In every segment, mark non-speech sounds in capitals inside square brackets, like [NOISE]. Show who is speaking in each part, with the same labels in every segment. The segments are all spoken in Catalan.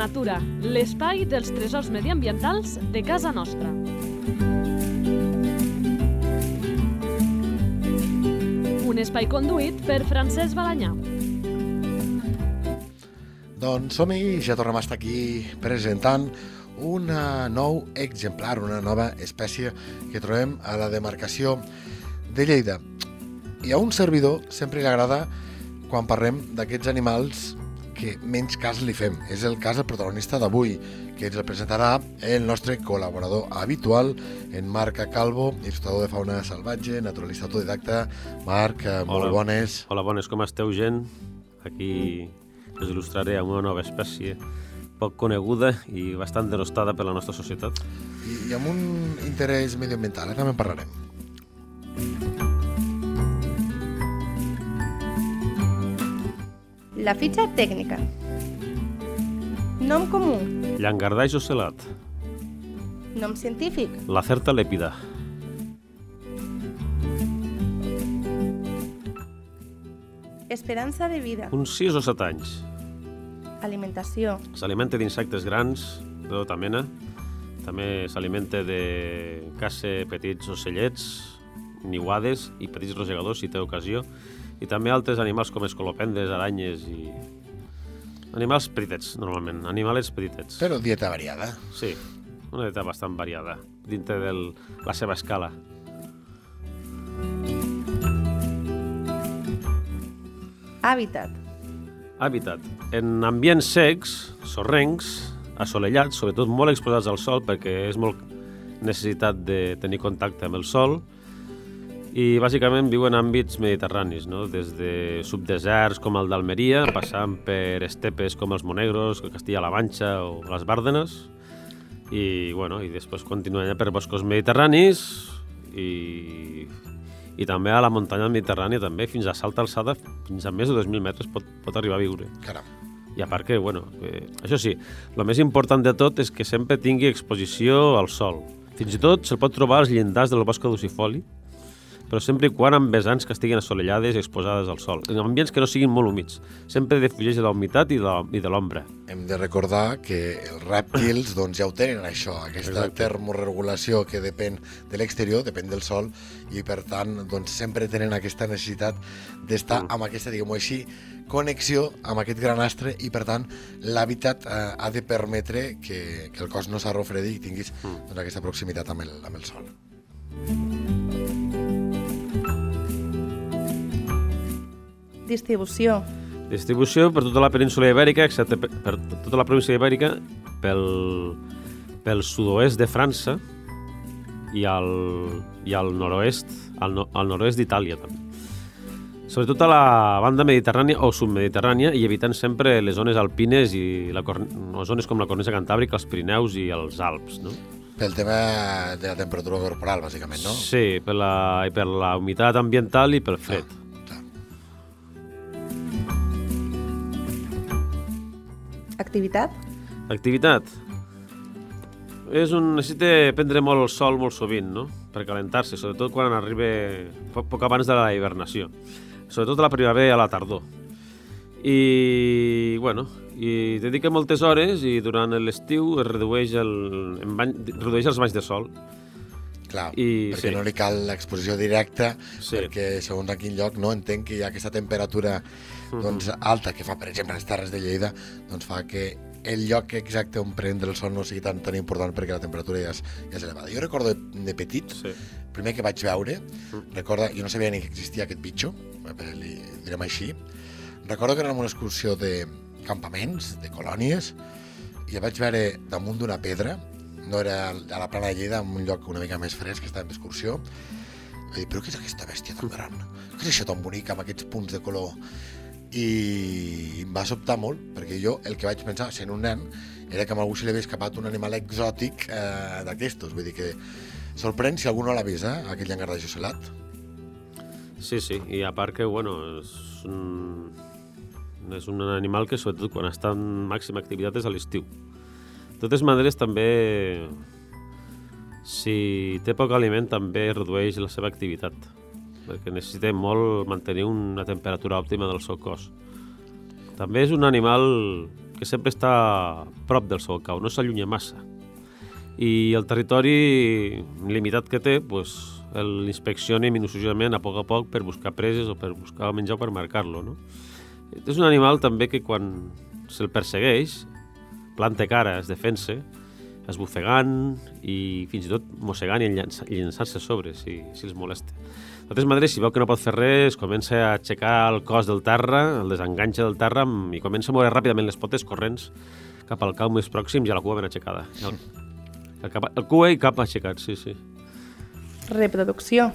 Speaker 1: natura, l'espai dels tresors mediambientals de casa nostra. Un espai conduït per Francesc Balanyà.
Speaker 2: Doncs som-hi, ja tornem a estar aquí presentant un nou exemplar, una nova espècie que trobem a la demarcació de Lleida. I a un servidor sempre li agrada quan parlem d'aquests animals que menys cas li fem. És el cas del protagonista d'avui, que ens el presentarà el nostre col·laborador habitual, en Marc Calvo, il·lustrador de fauna salvatge, naturalista autodidacta. Marc, eh, molt
Speaker 3: Hola.
Speaker 2: bones.
Speaker 3: Hola, bones, com esteu, gent? Aquí us il·lustraré amb una nova espècie poc coneguda i bastant denostada per la nostra societat.
Speaker 2: I, i amb un interès medioambiental, eh? també en parlarem.
Speaker 4: La fitxa tècnica. Nom comú.
Speaker 3: Llangardaix ocelat,
Speaker 4: Nom científic.
Speaker 3: la certa lèpida,
Speaker 4: Esperança de vida.
Speaker 3: uns 6 o 7 anys.
Speaker 4: Alimentació.
Speaker 3: S'alimenta d'insectes grans, de tota mena. També s'alimenta de caça petits ocellets, niuades i petits rosegadors, si té ocasió. I també altres animals com escolopendes, aranyes i... Animals petitets, normalment. Animalets petitets.
Speaker 2: Però dieta variada.
Speaker 3: Sí, una dieta bastant variada, dintre de la seva escala.
Speaker 4: Hàbitat.
Speaker 3: Hàbitat. En ambients secs, sorrencs, assolellats, sobretot molt exposats al sol perquè és molt necessitat de tenir contacte amb el sol i bàsicament viu en àmbits mediterranis, no? des de subdeserts com el d'Almeria, passant per estepes com els Monegros, Castilla-La Manxa o les Bàrdenes i, bueno, i després continuen allà per boscos mediterranis i, i també a la muntanya mediterrània també, fins a salta alçada, fins a més de 2.000 metres pot, pot arribar a viure.
Speaker 2: Caram.
Speaker 3: I a part que, bueno, eh, això sí, el més important de tot és que sempre tingui exposició al sol. Fins i tot se'l pot trobar als llindars del bosc caducifoli, però sempre i quan amb vessants que estiguin assolellades i exposades al sol, en ambients que no siguin molt humits. Sempre defugeix de la humitat i de, l'ombra.
Speaker 2: Hem de recordar que els rèptils doncs, ja ho tenen, això, aquesta
Speaker 3: Exacte.
Speaker 2: termorregulació que depèn de l'exterior, depèn del sol, i per tant doncs, sempre tenen aquesta necessitat d'estar
Speaker 3: Mm.
Speaker 2: amb aquesta, diguem-ho així, connexió amb aquest gran astre i per tant l'hàbitat eh, ha de permetre que, que el cos no s'arrofredi i tinguis
Speaker 3: Mm.
Speaker 2: doncs, aquesta proximitat amb el, amb el sol.
Speaker 4: Distribució.
Speaker 3: Distribució per tota la península ibèrica, excepte per, per tota la província ibèrica, pel, pel sud-oest de França i al, i al nord-oest al, no, al nord-oest d'Itàlia també. Sobretot a la banda mediterrània o submediterrània i evitant sempre les zones alpines i la, cor- o zones com la cornisa cantàbrica, els Pirineus i els Alps, no?
Speaker 2: Pel tema de la temperatura corporal, bàsicament, no?
Speaker 3: Sí, per la, i per la humitat ambiental i pel fred.
Speaker 2: Clar.
Speaker 4: Activitat.
Speaker 3: Activitat. És un, necessita prendre molt el sol molt sovint, no? Per calentar-se, sobretot quan arriba poc, poc abans de la hibernació. Sobretot a la primavera i a la tardor. I, bueno, i dedica moltes hores i durant l'estiu es redueix, el, en bany, redueix els banys de sol.
Speaker 2: Clar,
Speaker 3: I-
Speaker 2: perquè
Speaker 3: sí.
Speaker 2: no li cal l'exposició directa,
Speaker 3: Sí.
Speaker 2: perquè segons a quin lloc no entenc que hi ha aquesta temperatura
Speaker 3: Mhm.
Speaker 2: doncs, alta que fa, per exemple, les Terres de Lleida, doncs fa que el lloc exacte on prendre el sol no sigui tan, tan important perquè la temperatura ja és, ja és elevada. Jo recordo de, de petit,
Speaker 3: Sí.
Speaker 2: primer que vaig veure,
Speaker 3: Mm.
Speaker 2: recorda, jo no sabia ni que existia aquest bitxo, eh, li direm així, recordo que era una excursió de campaments, de colònies, i el vaig veure damunt d'una pedra, no era a la plana de Lleida, en un lloc una mica més fresc, que estàvem d'excursió, vaig dir, però què és aquesta bèstia tan gran? Què és això tan bonic, amb aquests punts de color? I em va sobtar molt, perquè jo el que vaig pensar, sent un nen, era que a algú se li havia escapat un animal exòtic eh, d'aquestos. Vull dir que sorprèn si algú no l'ha vist, eh, aquest llangardaix ocelat.
Speaker 3: Sí, sí, i a part que, bueno, és un, és un animal que sobretot quan està en màxima activitat és a l'estiu. Totes maneres, també, si té poc aliment, també redueix la seva activitat, perquè necessita molt mantenir una temperatura òptima del seu cos. També és un animal que sempre està prop del seu cau, no s'allunya massa. I el territori limitat que té, pues, l'inspecciona minuciosament a poc a poc per buscar preses o per buscar menjar o per marcar-lo. No? És un animal també que quan se'l persegueix, planta cara, es defensa, esbufegant i fins i tot mossegant i llança- i llançant-se a sobre si, si els molesta. De totes maneres, si veu que no pot fer res, comença a aixecar el cos del terra, el desenganxa del terra i comença a moure ràpidament les potes corrents cap al cau més pròxim i a la cua ben aixecada. El, el, cap, el cua i cap aixecat, sí, sí.
Speaker 4: Reproducció.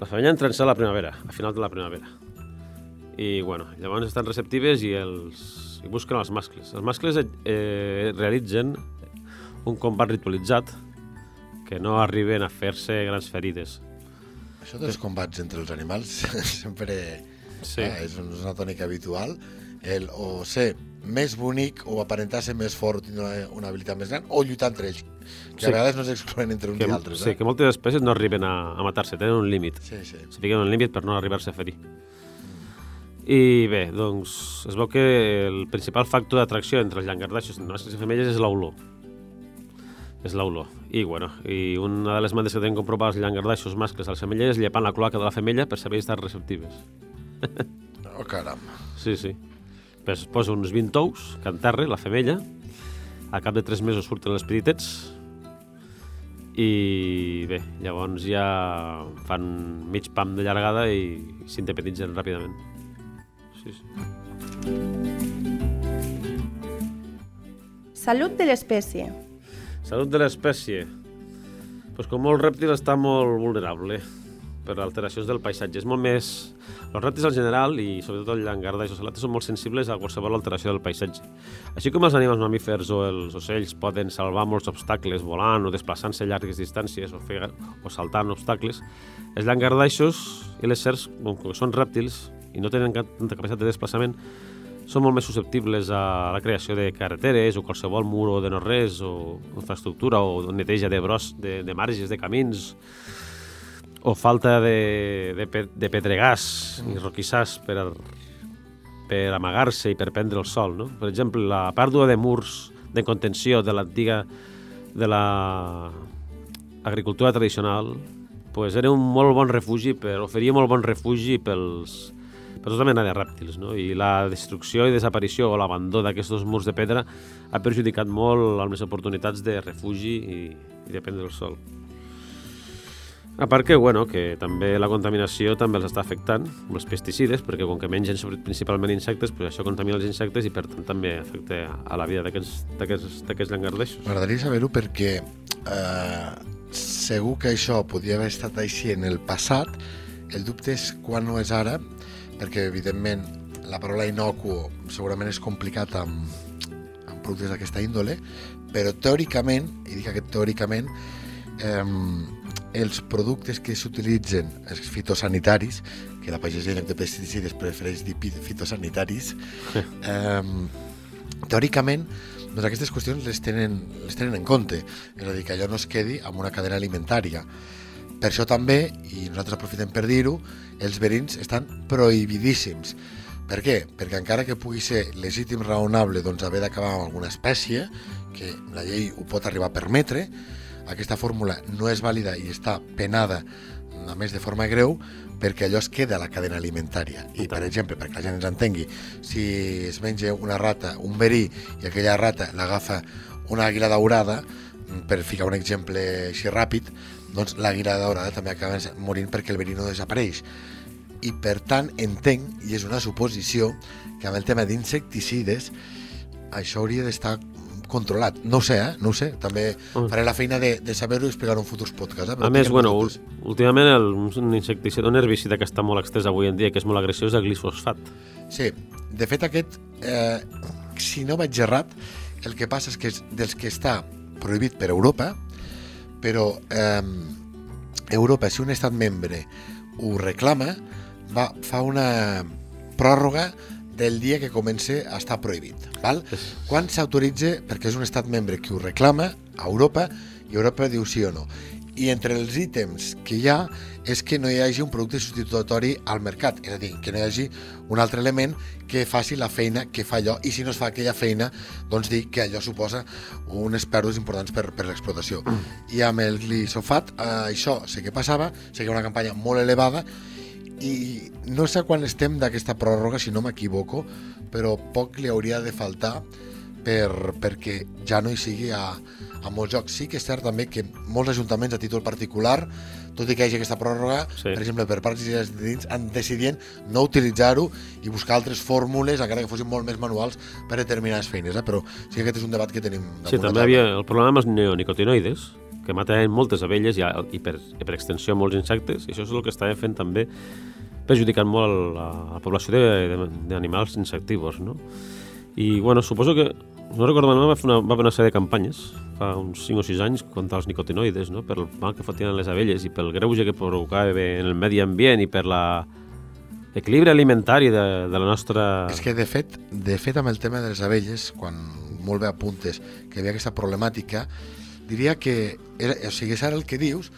Speaker 3: La femella entra en a la primavera, a final de la primavera. I, bueno, llavors estan receptives i, els, i busquen els mascles. Els mascles eh, realitzen un combat ritualitzat que no arriben a fer-se grans ferides.
Speaker 2: Això dels combats entre els animals [LAUGHS] sempre
Speaker 3: Sí.
Speaker 2: ah, és un- és una tònica habitual. El o ser més bonic o aparentar ser més fort, tindre una, una habilitat més gran, o lluitar entre ells. Que
Speaker 3: Sí.
Speaker 2: a vegades no s'exclouen entre uns
Speaker 3: Que,
Speaker 2: i altres.
Speaker 3: sí,
Speaker 2: Eh?
Speaker 3: que moltes espècies no arriben a, a matar-se, tenen un límit.
Speaker 2: sí, sí.
Speaker 3: Se fiquen un límit per no arribar-se a ferir. I bé, doncs, es veu que el principal factor d'atracció entre els llangardaixos mascles i femelles és l'olor. És l'olor. I, bueno, i una de les maneres que tenen comprovar els llangardaixos mascles a les femelles és llepant la cloaca de la femella per saber si estan receptives. [LAUGHS]
Speaker 2: Oh, caram.
Speaker 3: Sí, sí. Pues posa uns 20 ous, enterra la femella, a cap de 3 mesos surten els petitets, i bé, llavors ja fan mig pam de llargada i s'independitzen ràpidament. Sí, sí.
Speaker 4: Salut de l'espècie.
Speaker 3: Salut de l'espècie. Pues com molt rèptil està molt vulnerable per alteracions del paisatge. És molt més... Els rèptils en general, i sobretot el llangarda i els ocelotes, són molt sensibles a qualsevol alteració del paisatge. Així com els animals mamífers o els ocells poden salvar molts obstacles volant o desplaçant-se a llargues distàncies o, fer, o saltant obstacles, els llangardaixos i les serps, com que són rèptils i no tenen tanta capacitat de desplaçament, són molt més susceptibles a la creació de carreteres o qualsevol mur o de no-res o infraestructura o neteja de bros, de, de marges, de camins o falta de, de, de pedregàs i roquissars per, per amagar-se i per prendre el sol. No? Per exemple, la pèrdua de murs de contenció de l'antiga de la agricultura tradicional pues era un molt bon refugi, per, oferia molt bon refugi pels, per tota mena de rèptils, no? I la destrucció i desaparició o l'abandó d'aquests murs de pedra ha perjudicat molt les oportunitats de refugi i, i de prendre el sol. A part que, bueno, que també la contaminació també els està afectant, amb els pesticides, perquè com que mengen principalment insectes, pues això contamina els insectes i per tant també afecta a la vida d'aquests llangardaixos.
Speaker 2: M'agradaria saber-ho perquè eh, segur que això podria haver estat així en el passat. El dubte és quan no és ara, perquè evidentment la paraula inocuo segurament és complicat amb, amb productes d'aquesta índole, però teòricament, i dic aquest teòricament, eh, els productes que s'utilitzen, els fitosanitaris, que la pagesia en lloc de pesticides prefereix dir fitosanitaris, [LAUGHS] eh, teòricament doncs aquestes qüestions les tenen, les tenen en compte, és a dir, que allò no es quedi amb una cadena alimentària. Per això també, i nosaltres aprofitem per dir-ho, els verins estan prohibidíssims. Per què? Perquè encara que pugui ser legítim raonable doncs, haver d'acabar amb alguna espècie, que la llei ho pot arribar a permetre, aquesta fórmula no és vàlida i està penada, a més de forma greu, perquè allò es queda a la cadena alimentària. I, per exemple, perquè la gent ens entengui, si es menja una rata, un verí, i aquella rata l'agafa una àguila daurada, per ficar un exemple així ràpid, doncs l'àguila daurada també acaba morint perquè el verí no desapareix. I per tant entenc, i és una suposició, que amb el tema d'insecticides això hauria d'estar controlat. No ho sé, eh? No ho sé. També faré la feina de, de saber-ho i explicar-ho en futurs podcasts. Eh? Però
Speaker 3: A més, bueno, ul- últimament el, un insecticida, un herbicida que està molt extès avui en dia, que és molt agressiu, és el glifosfat.
Speaker 2: Sí, de fet aquest, eh, si no vaig errat, el que passa és que és dels que està prohibit per Europa, però eh, Europa, si un estat membre ho reclama, va, fa una pròrroga del dia que comença a estar prohibit. Val? Quan s'autoritza, perquè és un estat membre que ho reclama, a Europa, i Europa diu sí o no. I entre els ítems que hi ha és que no hi hagi un producte substitutori al mercat, és a dir, que no hi hagi un altre element que faci la feina que fa allò i si no es fa aquella feina, doncs dir que allò suposa unes pèrdues importants per, per l'explotació. I amb el glisofat, eh, això sé que passava, sé que una campanya molt elevada i no sé quan estem d'aquesta pròrroga, si no m'equivoco, però poc li hauria de faltar per, perquè ja no hi sigui a, a molts jocs. Sí que és cert també que molts ajuntaments a títol particular, tot i que hi hagi aquesta pròrroga,
Speaker 3: Sí.
Speaker 2: per exemple, per parts i dins, han decidint no utilitzar-ho i buscar altres fórmules, encara que fossin molt més manuals, per determinades feines. Eh? Però sí que aquest és un debat que tenim
Speaker 3: Sí, també
Speaker 2: taula.
Speaker 3: havia el problema amb els neonicotinoides, que maten moltes abelles i, i, per, i per extensió molts insectes, i això és el que estava fent també perjudicant molt la, la població d'animals insectívors, no? I, bueno, suposo que, no recordo malament, va fer una, va fer una sèrie de campanyes fa uns 5 o 6 anys contra els nicotinoides, no? per el mal que fotien les abelles i pel greuge que provocava en el medi ambient i per la equilibri alimentari de, de la nostra...
Speaker 2: És que, de fet, de fet, amb el tema de les abelles, quan molt bé apuntes que hi havia aquesta problemàtica, diria que, era, o sigui, és ara el que dius,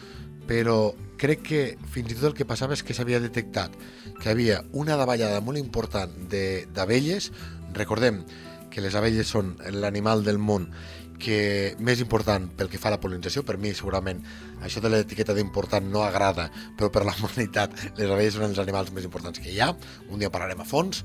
Speaker 2: però crec que fins i tot el que passava és que s'havia detectat que havia una davallada molt important d'abelles. Recordem que les abelles són l'animal del món que més important pel que fa a la pol·linització, per mi segurament això de l'etiqueta d'important no agrada, però per la [LAUGHS] humanitat les abelles són els animals més importants que hi ha, un dia parlarem a fons,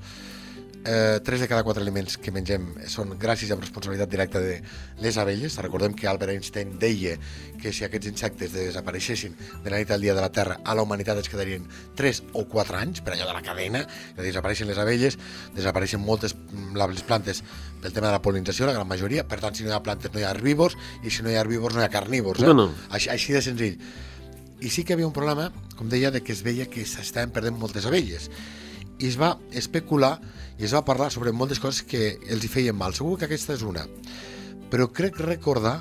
Speaker 2: eh, 3 de cada 4 aliments que mengem són gràcies amb responsabilitat directa de les abelles. Recordem que Albert Einstein deia que si aquests insectes desapareixessin de la nit al dia de la Terra, a la humanitat ens quedarien 3 o 4 anys, per allò de la cadena, que desapareixen les abelles, desapareixen moltes mm, les plantes pel tema de la pol·linització, la gran majoria, per tant, si no hi ha plantes no hi ha herbívors, i si no hi ha herbívors no hi ha carnívors. Eh?
Speaker 3: No, no.
Speaker 2: Així, així de senzill. I sí que hi havia un problema, com deia, de que es veia que s'estaven perdent moltes abelles i es va especular i es va parlar sobre moltes coses que els hi feien mal. Segur que aquesta és una. Però crec recordar,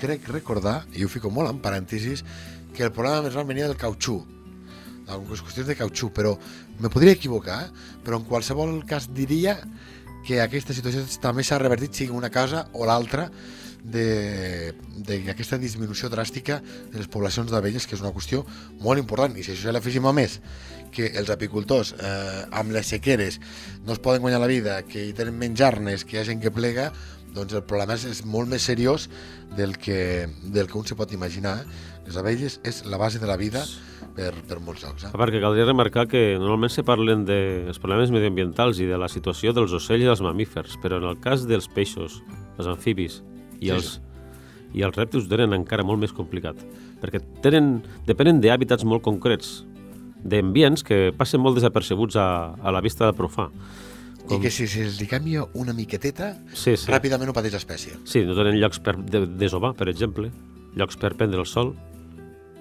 Speaker 2: crec recordar, i ho fico molt en parèntesis, que el problema més gran venia del cautxú, algunes qüestions de cautxú, però me podria equivocar, eh? però en qualsevol cas diria que aquesta situació també s'ha revertit, sigui una cosa o l'altra, d'aquesta disminució dràstica de les poblacions d'abelles, que és una qüestió molt important. I si això l'afegim a més, que els apicultors eh, amb les sequeres no es poden guanyar la vida, que hi tenen menys arnes, que hi ha gent que plega, doncs el problema és, és molt més seriós del que, del que un se pot imaginar. Eh? Les abelles és la base de la vida per, per molts llocs. Eh?
Speaker 3: A part que caldria remarcar que normalment se parlen dels problemes mediambientals i de la situació dels ocells i dels mamífers, però en el cas dels peixos, els amfibis i
Speaker 2: Sí,
Speaker 3: els, i els rèptils ho tenen encara molt més complicat, perquè tenen, depenen d'hàbitats molt concrets, d'ambients que passen molt desapercebuts a, a la vista del profà.
Speaker 2: I que si se'ls canvia una miqueteta,
Speaker 3: Sí, sí.
Speaker 2: ràpidament ho pateix l'espècie.
Speaker 3: Sí, no tenen llocs per de, desovar, per exemple, llocs per prendre el sol,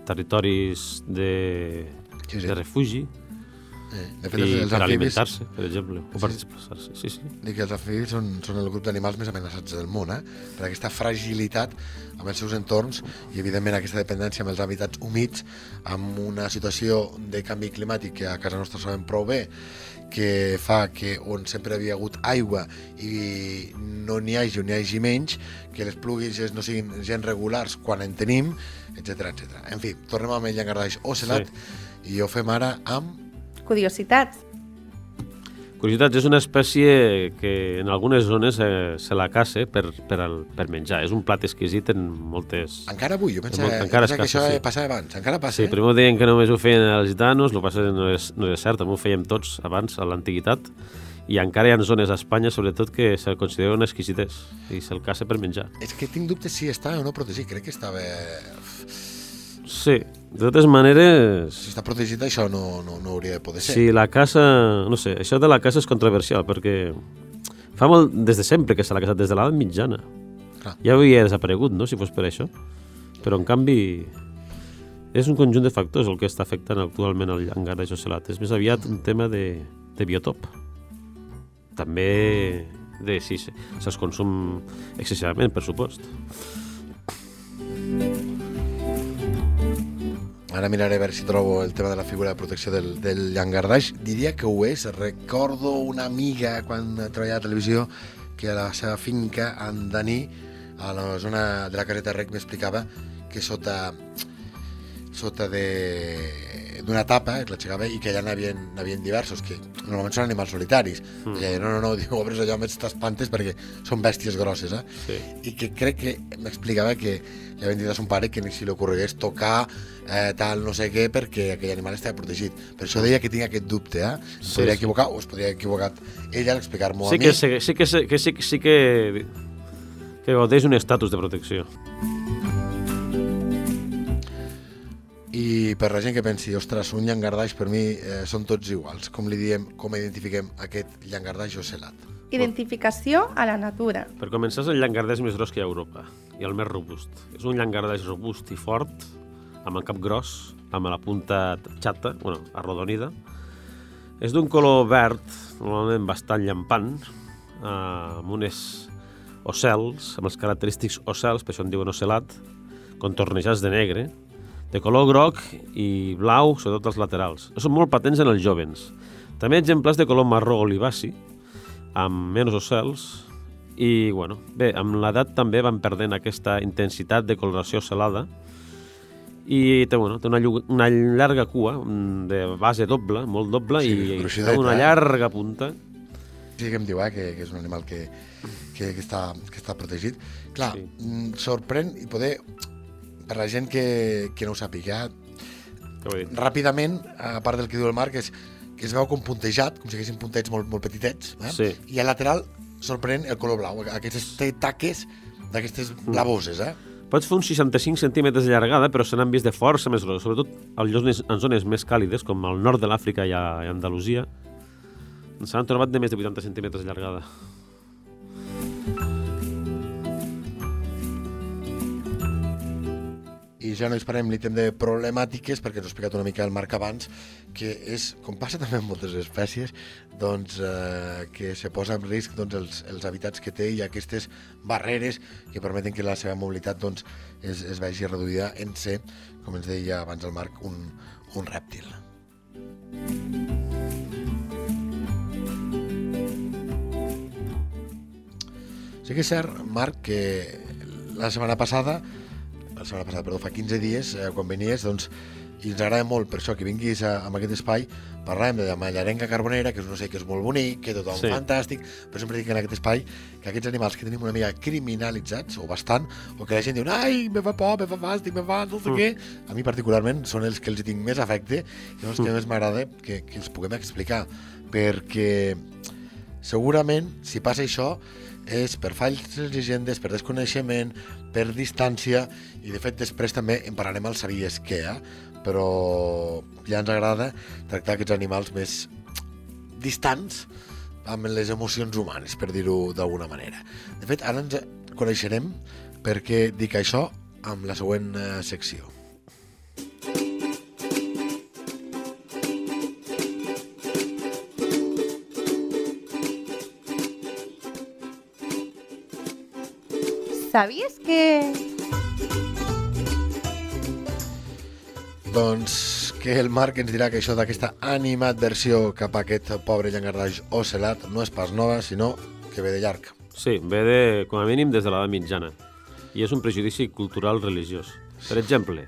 Speaker 3: territoris de,
Speaker 2: Sí, sí.
Speaker 3: de refugi
Speaker 2: Eh, de fet,
Speaker 3: i
Speaker 2: els,
Speaker 3: per
Speaker 2: amfibis,
Speaker 3: alimentar-se, per exemple, o per
Speaker 2: Sí.
Speaker 3: desplaçar-se. Sí, sí.
Speaker 2: dic que els amfibis són, són el grup d'animals més amenaçats del món, eh? per aquesta fragilitat amb els seus entorns i, evidentment, aquesta dependència amb els hàbitats humits, amb una situació de canvi climàtic que a casa nostra sabem prou bé, que fa que on sempre havia hagut aigua i no n'hi hagi o n'hi hagi menys, que les plugues no siguin gens regulars quan en tenim, etc etc. En fi, tornem amb el llangardaix ocelat sí. i ho fem ara amb
Speaker 4: Curiositats.
Speaker 3: Curiositats, és una espècie que en algunes zones eh, se la caça per, per, al, per menjar. És un plat exquisit en moltes...
Speaker 2: Encara avui, jo pensava,
Speaker 3: Molt-
Speaker 2: jo
Speaker 3: encara
Speaker 2: pensava que això
Speaker 3: sí.
Speaker 2: passava abans, encara passa,
Speaker 3: Sí,
Speaker 2: eh?
Speaker 3: primer deien que només ho feien els gitanos, el que passa no és, no és cert, també ho fèiem tots abans, a l'antiguitat, i encara hi ha zones a Espanya, sobretot, que se'l considera una exquisités i se'l caça per menjar.
Speaker 2: És que tinc dubtes si estava o no protegit. Crec que estava...
Speaker 3: Sí, de totes maneres,
Speaker 2: Si està protegit, això no, no, no hauria de poder ser.
Speaker 3: si la caça... No sé, això de la caça és controversial, perquè fa molt des de sempre que se l'ha caçat, des de l'edat mitjana.
Speaker 2: Clar.
Speaker 3: Ja hauria desaparegut, no?, si fos per això. Però, en canvi, és un conjunt de factors el que està afectant actualment el llangardaix ocelat. És més aviat un tema de, de biotop. També de si se- se'ls consum excessivament, per supost.
Speaker 2: Ara miraré a veure si trobo el tema de la figura de protecció del, del llangardaix. Diria que ho és. Recordo una amiga quan treballava a televisió que a la seva finca, a Andaní, a la zona de la caseta Rec, m'explicava que sota sota de d'una tapa, que l'aixecava, i que allà n'havien n'havien diversos, que normalment són animals solitaris. Mm. I deia, no, no, no, diu, obres allò amb aquestes pantes perquè són bèsties grosses, eh?
Speaker 3: Sí.
Speaker 2: I que crec que m'explicava que li havien dit a son pare que ni si li ocorregués tocar eh, tal no sé què perquè aquell animal estava protegit. Per això deia que tinc aquest dubte, eh?
Speaker 3: Sí,
Speaker 2: podria
Speaker 3: sí.
Speaker 2: equivocar o es podria equivocar ella al explicar-m'ho
Speaker 3: Sí
Speaker 2: a mi.
Speaker 3: que, sí, sí que, sí que, sí, que- sí que, que gaudeix un estatus de protecció.
Speaker 2: I per la gent que pensi, ostres, un llangardaix per mi eh, són tots iguals. Com li diem, com identifiquem aquest llangardaix ocelat?
Speaker 4: Identificació a la natura.
Speaker 3: Per començar, és el llangardaix més gros que hi ha a Europa i el més robust. És un llangardaix robust i fort, amb el cap gros, amb la punta xata, bueno, arrodonida. És d'un color verd, normalment bastant llampant, eh, amb unes ocels, amb els característics ocels, per això en diuen ocelat, contornejats de negre, de color groc i blau, sobretot als laterals. Són molt patents en els jovens. També exemplars de color marró olivaci, amb menys ocels, i, bueno, bé, amb l'edat també van perdent aquesta intensitat de coloració celada i té, bueno, té una, una llarga cua mm, de base doble, molt doble,
Speaker 2: Sí,
Speaker 3: i
Speaker 2: gruixudeta,
Speaker 3: té una llarga punta.
Speaker 2: Sí que em diu eh, que, que és un animal que, que, que, està, que està protegit. Clar,
Speaker 3: Sí.
Speaker 2: sí. sorprèn i poder, per la gent que, que no ho sàpiga, ràpidament, a part del que diu el Marc, és que es veu com puntejat, com si haguessin puntets molt, molt petitets, eh?
Speaker 3: Sí.
Speaker 2: i al lateral sorprèn el color blau, aquestes taques d'aquestes blavoses, eh?
Speaker 3: Pots fer uns 65 centímetres de llargada, però se n'han vist de força més gros, sobretot en zones, en zones més càlides, com al nord de l'Àfrica i a, Andalusia. Se n'han trobat de més de 80 centímetres de llargada.
Speaker 2: I ja no disparem l'ítem de problemàtiques perquè ens ho ha explicat una mica el Marc abans, que és, com passa també amb moltes espècies, doncs, eh, que se posa en risc doncs, els, els habitats que té i aquestes barreres que permeten que la seva mobilitat doncs, es, es vegi reduïda en ser, com ens deia abans el Marc, un, un rèptil. Sí que és cert, Marc, que la setmana passada, la setmana passada, perdó, fa 15 dies, eh, quan venies, doncs, i ens agrada molt per això que vinguis a, a aquest espai, parlàvem de la mallarenga carbonera, que és un ocell que és molt bonic, que tothom
Speaker 3: Sí.
Speaker 2: fantàstic, però sempre dic en aquest espai que aquests animals que tenim una mica criminalitzats, o bastant, o que la gent diu, ai, me fa por, me fa fàstic, me fa no sé
Speaker 3: Mm.
Speaker 2: què, a mi particularment són els que els tinc més afecte i són els que
Speaker 3: Mm.
Speaker 2: més m'agrada que, que els puguem explicar, perquè segurament, si passa això, és per falses llegendes, per desconeixement, per distància, i de fet després també en parlarem al Sabies què, eh? però ja ens agrada tractar aquests animals més distants amb les emocions humanes, per dir-ho d'alguna manera. De fet, ara ens coneixerem perquè dic això amb la següent eh, secció.
Speaker 4: ¿Sabías que...?
Speaker 2: Doncs que el Marc ens dirà que això d'aquesta animadversió cap a aquest pobre llangardaix ocelat no és pas nova, sinó que ve de llarg.
Speaker 3: Sí, ve de, com a mínim des de l'edat mitjana. I és un prejudici cultural religiós. Per exemple,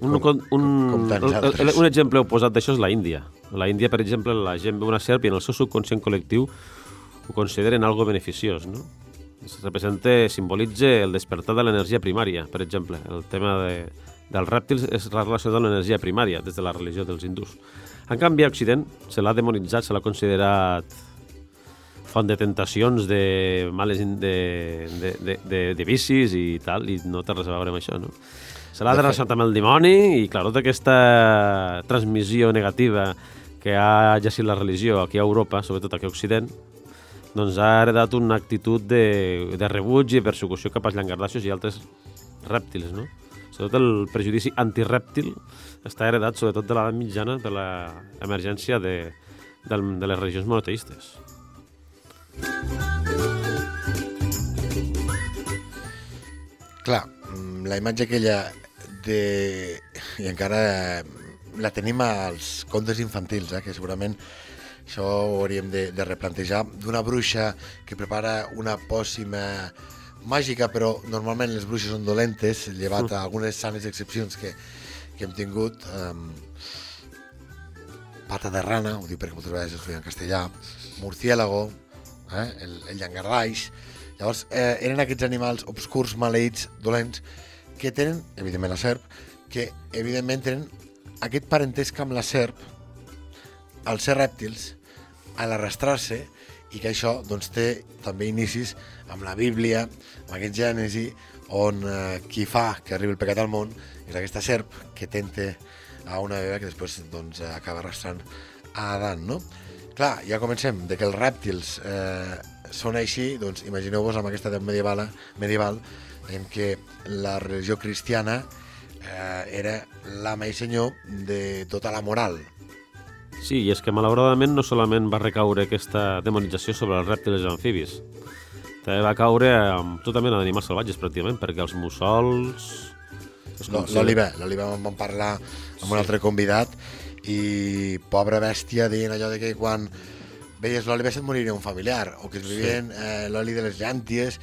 Speaker 3: un,
Speaker 2: Com-
Speaker 3: un,
Speaker 2: com tants
Speaker 3: el- el-
Speaker 2: altres.
Speaker 3: un exemple oposat d'això és la Índia. A la Índia, per exemple, la gent ve una serp i en el seu subconscient col·lectiu ho consideren algo beneficiós, no? Es representa, simbolitza el despertar de l'energia primària, per exemple. El tema de, dels rèptils és relacionat amb l'energia primària, des de la religió dels hindús. En canvi, a Occident se l'ha demonitzat, se l'ha considerat font de tentacions, de males de, de, de, de, de vicis i tal, i no té res a veure amb això, no? Se l'ha
Speaker 2: De
Speaker 3: relacionat amb el dimoni i, clar, tota aquesta transmissió negativa que ha exercit la religió aquí a Europa, sobretot aquí a Occident, doncs ha heredat una actitud de, de rebuig i persecució cap als llangardaixos i altres rèptils, no? Sobretot el prejudici antirèptil està heredat sobretot de l'edat mitjana de l'emergència de, del, de les religions monoteistes.
Speaker 2: Clar, mm, la imatge aquella de... i encara la tenim als contes infantils, eh, que segurament això ho hauríem de, de replantejar, d'una bruixa que prepara una pòssima màgica, però normalment les bruixes són dolentes, llevat a algunes sanes excepcions que, que hem tingut eh, pata de rana, ho dic perquè moltes vegades es feia en castellà, murciélago, eh, el, el llangardaix... Llavors, eh, eren aquests animals obscurs, maleïts, dolents, que tenen, evidentment la serp, que evidentment tenen aquest parentesc amb la serp, al ser rèptils, a l'arrastrar-se, i que això doncs, té també inicis amb la Bíblia, amb aquest Gènesi, on eh, qui fa que arribi el pecat al món és aquesta serp que tenta a una beba que després doncs, acaba arrastrant a Adán, no? Clar, ja comencem, de que els rèptils eh, són així, doncs imagineu-vos amb aquesta edat medieval, medieval en què la religió cristiana eh, era l'ama i senyor de tota la moral.
Speaker 3: Sí, i és que malauradament no solament va recaure aquesta demonització sobre els rèptils i amfibis, també va caure amb tota mena d'animals salvatges, pràcticament, perquè els mussols...
Speaker 2: L'Oliva, l'Oliva en vam parlar amb un altre convidat i pobra bèstia dient allò de que quan veies l'oli se't moriria un familiar o que es vivien eh, l'oli de les llànties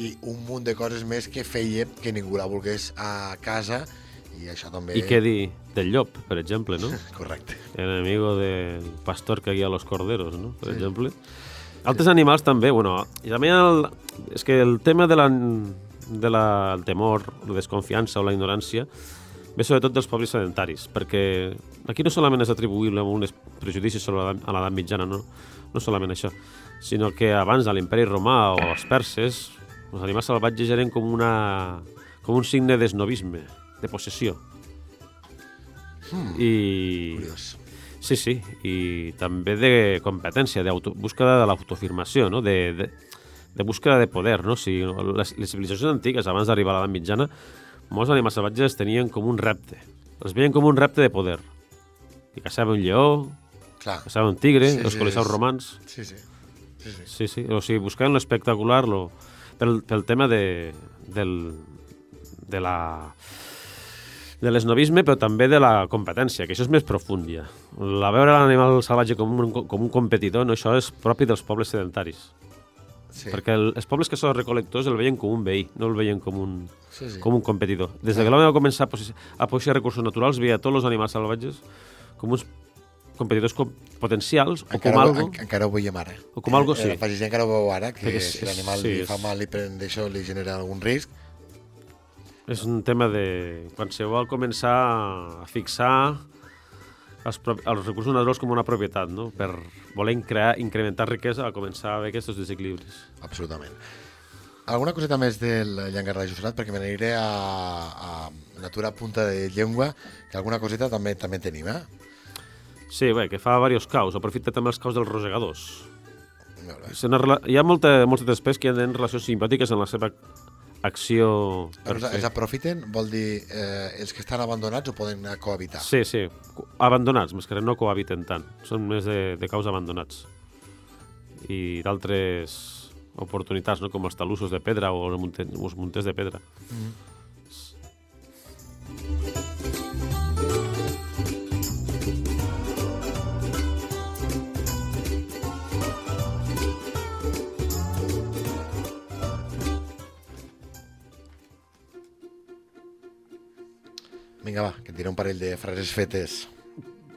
Speaker 2: i un munt de coses més que feia que ningú la volgués a casa i això també...
Speaker 3: I què dir del llop, per exemple, no? [LAUGHS]
Speaker 2: Correcte.
Speaker 3: enemigo del pastor que guía los corderos, ¿no? Per sí. exemple. Altres animals també, bueno, i també el, és que el tema de la, de la, el temor, la desconfiança o la ignorància ve sobretot dels pobles sedentaris, perquè aquí no solament és atribuïble a un prejudici sobre l'edat mitjana, no, no solament això, sinó que abans de l'imperi romà o els perses, els animals salvatges eren com, una, com un signe d'esnovisme, de possessió.
Speaker 2: Hmm,
Speaker 3: I...
Speaker 2: Curiós.
Speaker 3: Sí, sí, i també de competència, de búsqueda de l'autofirmació, no? de, de, de búsqueda de poder. No? Si les, les civilitzacions antigues, abans d'arribar a l'edat mitjana, molts animals salvatges tenien com un repte. Els veien com un repte de poder. I caçava un lleó,
Speaker 2: Clar.
Speaker 3: caçava un tigre,
Speaker 2: Sí,
Speaker 3: sí, els
Speaker 2: sí,
Speaker 3: colissaus
Speaker 2: és-
Speaker 3: romans...
Speaker 2: Sí, sí. sí, sí.
Speaker 3: Sí, sí, o sigui, buscaven l'espectacular lo, pel, pel tema de, del, de la de l'esnovisme, però també de la competència, que això és més profund ja. La veure l'animal salvatge com un, com un competidor, no, això és propi dels pobles sedentaris.
Speaker 2: sí.
Speaker 3: Perquè el, els pobles que són recol·lectors el veien com un veí, no el veien com un,
Speaker 2: Sí, sí.
Speaker 3: com un competidor. Des de que l'home va començar a posseir, a posseir recursos naturals, veia tots els animals salvatges com uns competidors com, potencials o com
Speaker 2: Encara,
Speaker 3: algo...
Speaker 2: en, encara ho veiem ara.
Speaker 3: O com algo,
Speaker 2: Eh,
Speaker 3: sí.
Speaker 2: La pagesia encara ho veu ara, que
Speaker 3: és-
Speaker 2: si l'animal
Speaker 3: sí,
Speaker 2: li fa mal i pren d'això li genera algun risc.
Speaker 3: És un tema de... Quan se vol començar a fixar els, els recursos naturals com una propietat, no? Per voler crear, incrementar riquesa, a començar a haver aquests desequilibris.
Speaker 2: Absolutament. Alguna coseta més del llangardaix osserat, perquè me n'aniré a, a natura punta de llengua, que alguna coseta també també tenim, eh?
Speaker 3: Sí, bé, que fa diversos caus. Aprofita també els caus dels rosegadors. Hi ha molta, moltes espècies que tenen relacions simpàtiques en la seva acció...
Speaker 2: els aprofiten vol dir eh, els que estan abandonats o poden cohabitar?
Speaker 3: Sí, sí. Abandonats, més que no cohabiten tant. Són més de, de caus abandonats. I d'altres oportunitats, no? com els talussos de pedra o els munte- els munters de pedra.
Speaker 2: Vinga, va, que et diré un parell de frases fetes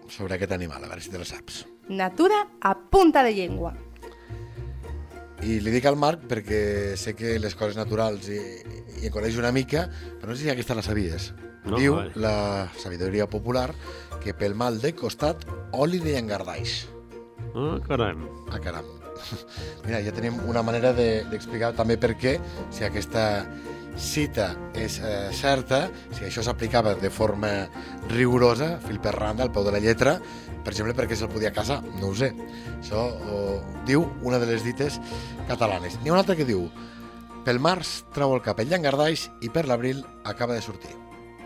Speaker 2: sobre aquest animal, a veure si te la saps.
Speaker 4: Natura a punta de llengua.
Speaker 2: I li dic al Marc perquè sé que les coses naturals i, i en coneix una mica, però no sé si aquesta la sabies.
Speaker 3: No,
Speaker 2: Diu
Speaker 3: a veure.
Speaker 2: la sabidoria popular que pel mal de costat, oli de llangardaix.
Speaker 3: Ah, caram.
Speaker 2: Ah, caram. [LAUGHS] Mira, ja tenim una manera de- d'explicar de, també per què, si aquesta cita és eh, certa, si això s'aplicava de forma rigorosa, fil per randa, al peu de la lletra, per exemple, perquè se'l podia casar, no ho sé. Això ho diu una de les dites catalanes. N'hi ha una altra que diu pel març treu el cap el llangardaix i per l'abril acaba de sortir.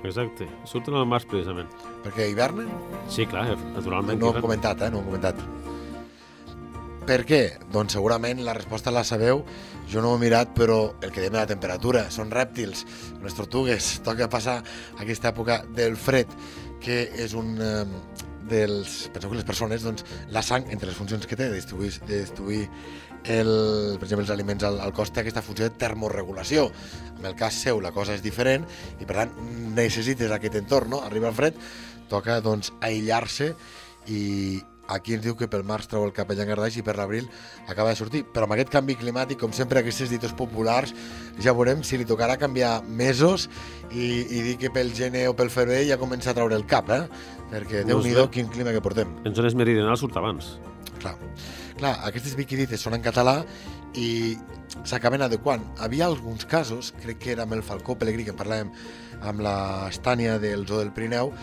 Speaker 3: Exacte. Surten al març, precisament.
Speaker 2: Perquè hivernen
Speaker 3: Sí, clar, naturalment.
Speaker 2: no ho
Speaker 3: que
Speaker 2: hem comentat, eh? No ho hem comentat. Per què? Doncs segurament la resposta la sabeu. Jo no ho he mirat, però el que dèiem de la temperatura. Són rèptils, unes tortugues. Toca passar aquesta època del fred, que és un eh, dels, penseu que les persones, doncs, la sang, entre les funcions que té, de distribuir, de distribuir el, per exemple, els aliments al, al cos, té aquesta funció de termorregulació. En el cas seu la cosa és diferent i, per tant, necessites aquest entorn, no? Arriba el fred, toca, doncs, aïllar-se i, aquí ens diu que pel març treu el cap a llangardaix i per l'abril acaba de sortir. Però amb aquest canvi climàtic, com sempre, aquestes dites populars, ja veurem si li tocarà canviar mesos i, i dir que pel gener o pel febrer ja comença a treure el cap, eh? Perquè
Speaker 3: No
Speaker 2: déu nhi quin clima que portem.
Speaker 3: En zones meridionals surt abans.
Speaker 2: Clar, clar aquestes biquidites són en català i s'acaben adequant. Havia alguns casos, crec que era amb el Falcó Pelegrí, que en parlàvem amb la Estània del Zoo del Pirineu,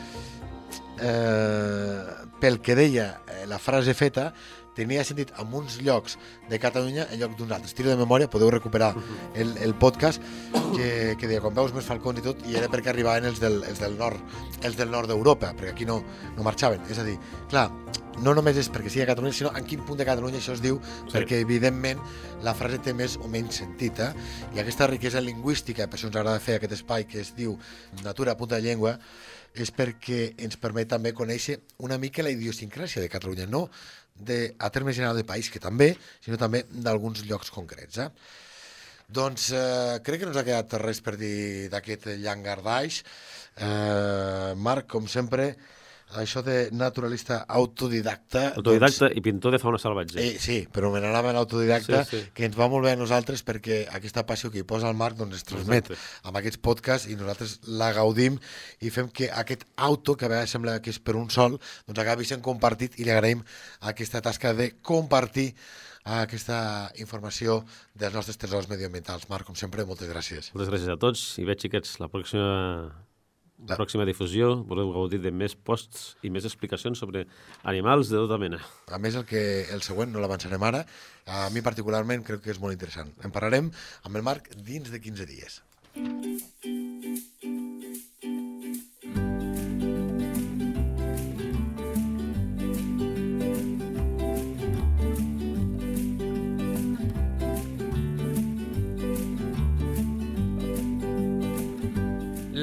Speaker 2: eh, pel que deia eh, la frase feta, tenia sentit en uns llocs de Catalunya en lloc d'uns altres. Tiro de memòria, podeu recuperar el, el podcast que, que deia, quan veus més falcons i tot, i era perquè arribaven els del, els del nord, els del nord d'Europa, perquè aquí no, no marxaven. És a dir, clar, no només és perquè sigui a Catalunya, sinó en quin punt de Catalunya això es diu, sí. perquè evidentment la frase té més o menys sentit, eh? I aquesta riquesa lingüística, per això ens agrada fer aquest espai que es diu Natura a punta de llengua, és perquè ens permet també conèixer una mica la idiosincràsia de Catalunya, no de, a terme general de país, que també, sinó també d'alguns llocs concrets. Eh? Doncs eh, crec que no ens ha quedat res per dir d'aquest llangardaix. Eh, Marc, com sempre, això de naturalista autodidacta...
Speaker 3: Autodidacta i pintor de fauna salvatge.
Speaker 2: Eh, sí, però me n'anava l'autodidacta,
Speaker 3: Sí, sí.
Speaker 2: que ens va molt bé a nosaltres perquè aquesta passió que hi posa el Marc doncs, es transmet
Speaker 3: Exacte.
Speaker 2: amb aquests podcasts i nosaltres la gaudim i fem que aquest auto, que a vegades sembla que és per un sol, doncs acabi sent compartit i li agraïm aquesta tasca de compartir aquesta informació dels nostres tresors medioambientals. Marc, com sempre, moltes gràcies.
Speaker 3: Moltes gràcies a tots i veig, xiquets, la pròxima, la pròxima difusió voleu gaudir de més posts i més explicacions sobre animals de tota mena.
Speaker 2: A més, el, que, el següent no l'avançarem ara. A mi particularment crec que és molt interessant. En parlarem amb el Marc dins de 15 dies.